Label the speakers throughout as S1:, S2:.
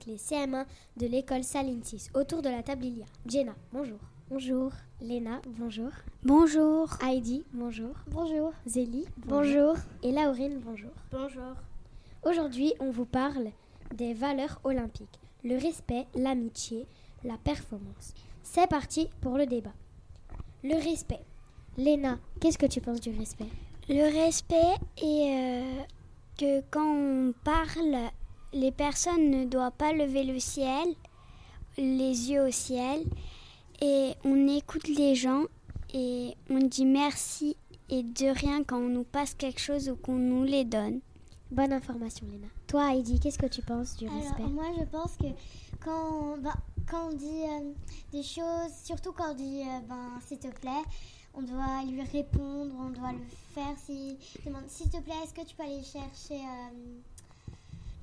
S1: avec les CM1 de l'école Saline 6. Autour de la table, il y a Jenna, bonjour.
S2: Bonjour.
S1: Léna, bonjour.
S2: Bonjour.
S1: Heidi, bonjour.
S2: Bonjour.
S1: Zélie,
S2: Bonjour.
S1: Et Laurine, bonjour.
S3: Bonjour.
S1: Aujourd'hui, on vous parle des valeurs olympiques. Le respect, l'amitié, la performance. C'est parti pour le débat. Le respect. Léna, qu'est-ce que tu penses du respect?
S2: Le respect est euh, que quand on parle, les personnes ne doivent pas lever le ciel, les yeux au ciel, et on écoute les gens et on dit merci et de rien quand on nous passe quelque chose ou qu'on nous les donne.
S1: Bonne information, Léna. Toi, Heidi, qu'est-ce que tu penses du
S4: Alors,
S1: respect?
S4: moi, je pense que quand, ben, quand on dit euh, des choses, surtout quand on dit euh, ben, s'il te plaît, on doit lui répondre, on doit le faire. Si demande s'il te plaît, est-ce que tu peux aller chercher, euh,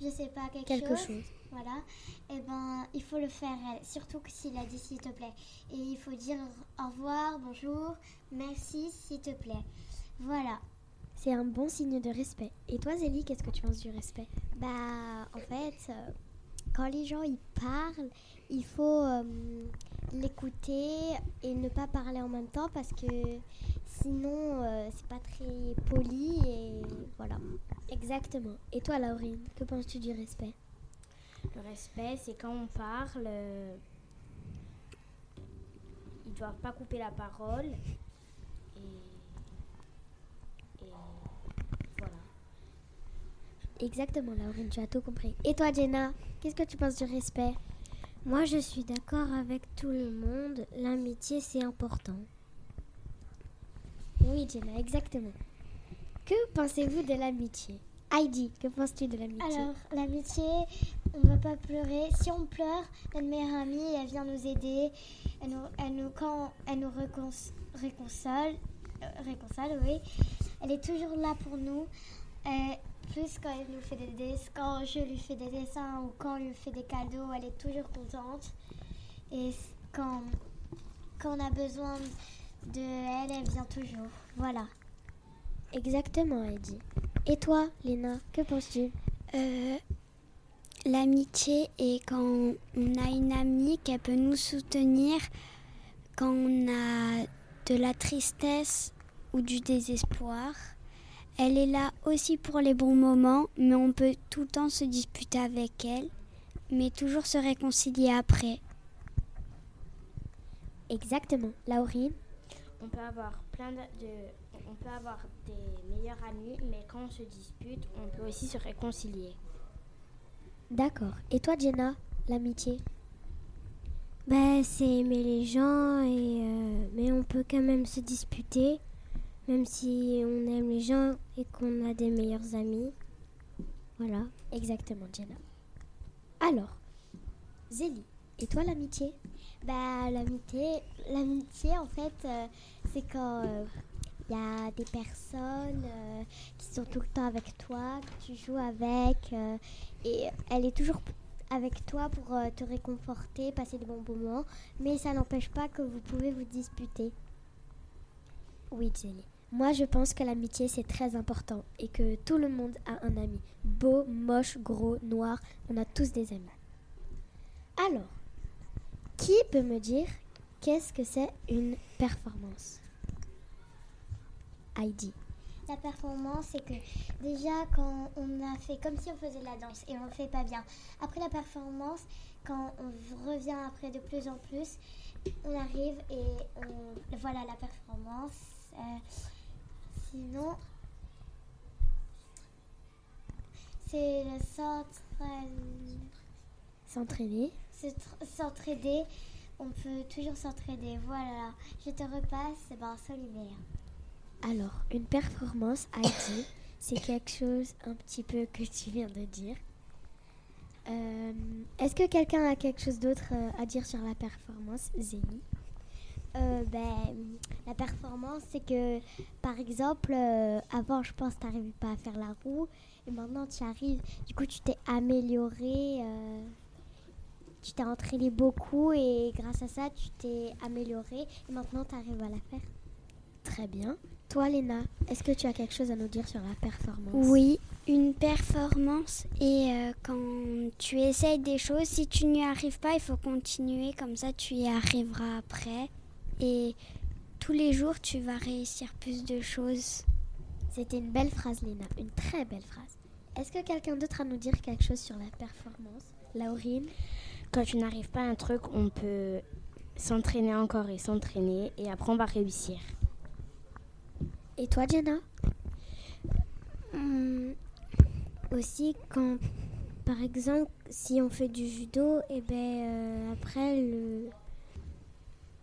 S4: je sais pas, quelque,
S1: Quelque chose.
S4: Voilà. Et ben, il faut le faire, surtout que s'il a dit s'il te plaît. Et il faut dire au revoir, bonjour, merci, s'il te plaît. Voilà.
S1: C'est un bon signe de respect. Et toi, Zélie, qu'est-ce que tu penses du respect?
S5: Bah, en fait, euh, quand les gens ils parlent, il faut euh, l'écouter et ne pas parler en même temps parce que sinon euh, c'est pas très poli.
S1: Exactement. Et toi, Laurine, que penses-tu du respect?
S3: Le respect, c'est quand on parle, euh, ils doivent pas couper la parole. Et, et voilà.
S1: Exactement, Laurine, tu as tout compris. Et toi, Jenna, qu'est-ce que tu penses du respect?
S6: Moi, je suis d'accord avec tout le monde. L'amitié, c'est important.
S1: Oui, Jenna, exactement. Que pensez-vous de l'amitié? Heidi, que penses-tu de l'amitié?
S4: Alors, l'amitié, on ne va pas pleurer. Si on pleure, notre meilleure amie, elle vient nous aider. Elle nous, elle nous, quand elle nous récon- réconsole, euh, réconsole, oui, elle est toujours là pour nous. Et plus quand elle nous fait des dessins, quand je lui fais des dessins ou quand on lui fait des cadeaux, elle est toujours contente. Et quand, quand on a besoin de elle, elle vient toujours. Voilà.
S1: Exactement, Heidi. Et toi, Léna, que penses-tu?
S2: Euh, L'amitié est quand on a une amie qui peut nous soutenir quand on a de la tristesse ou du désespoir. Elle est là aussi pour les bons moments, mais on peut tout le temps se disputer avec elle, mais toujours se réconcilier après.
S1: Exactement. Laurine
S3: On peut avoir plein de, de- on peut avoir des meilleurs amis, mais quand on se dispute, on peut aussi se réconcilier.
S1: D'accord. Et toi, Jenna, l'amitié?
S6: Bah, c'est aimer les gens, et, euh, mais on peut quand même se disputer, même si on aime les gens et qu'on a des meilleurs amis. Voilà.
S1: Exactement, Jenna. Alors, Zélie, et toi, l'amitié?
S5: Bah, l'amitié, l'amitié en fait, euh, c'est quand il y a des personnes euh, qui sont tout le temps avec toi, que tu joues avec, euh, et elle est toujours avec toi pour euh, te réconforter, passer des bons moments, mais ça n'empêche pas que vous pouvez vous disputer.
S1: Oui, Zélie. Moi, je pense que l'amitié, c'est très important et que tout le monde a un ami. Beau, moche, gros, noir, on a tous des amis. Alors, qui peut me dire qu'est-ce que c'est une performance? Heidi.
S4: La performance, c'est que déjà quand on a fait comme si on faisait de la danse et on le fait pas bien. Après la performance, quand on revient après de plus en plus, on arrive et on voilà la performance. Euh, sinon, c'est le s'entraîner.
S1: S'entraîner.
S4: se tr- S'entraider. On peut toujours s'entraider. Voilà. Je te repasse ben, Solimaire.
S1: Alors, une performance, Heidi, c'est quelque chose un petit peu que tu viens de dire. Euh, Est-ce que quelqu'un a quelque chose d'autre euh, à dire sur la performance, Zélie?
S5: Euh, ben, la performance, c'est que, par exemple, euh, avant, je pense tu n'arrivais pas à faire la roue, et maintenant tu arrives. Du coup, tu t'es amélioré, euh, tu t'es entraîné beaucoup, et grâce à ça, tu t'es amélioré, et maintenant tu arrives à la faire.
S1: Très bien. Toi, Léna, est-ce que tu as quelque chose à nous dire sur la performance?
S2: Oui, une performance et euh, quand tu essayes des choses, si tu n'y arrives pas, il faut continuer, comme ça tu y arriveras après. Et tous les jours, tu vas réussir plus de choses.
S1: C'était une belle phrase, Léna, une très belle phrase. Est-ce que quelqu'un d'autre a à nous dire quelque chose sur la performance? Laurine?
S3: Quand tu n'arrives pas à un truc, on peut s'entraîner encore et s'entraîner et après on va réussir.
S1: Et toi, Jenna
S6: Hum, Aussi, quand, par exemple, si on fait du judo, et ben euh, après,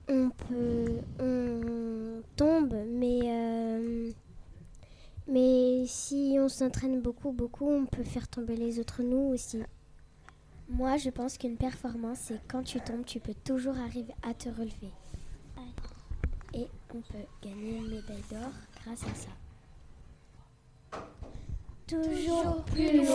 S6: on peut, on tombe, mais, euh, mais si on s'entraîne beaucoup, beaucoup, on peut faire tomber les autres nous aussi.
S1: Moi, je pense qu'une performance, c'est quand tu tombes, tu peux toujours arriver à te relever. Et on peut gagner une médaille d'or grâce à ça.
S5: Toujours plus loin.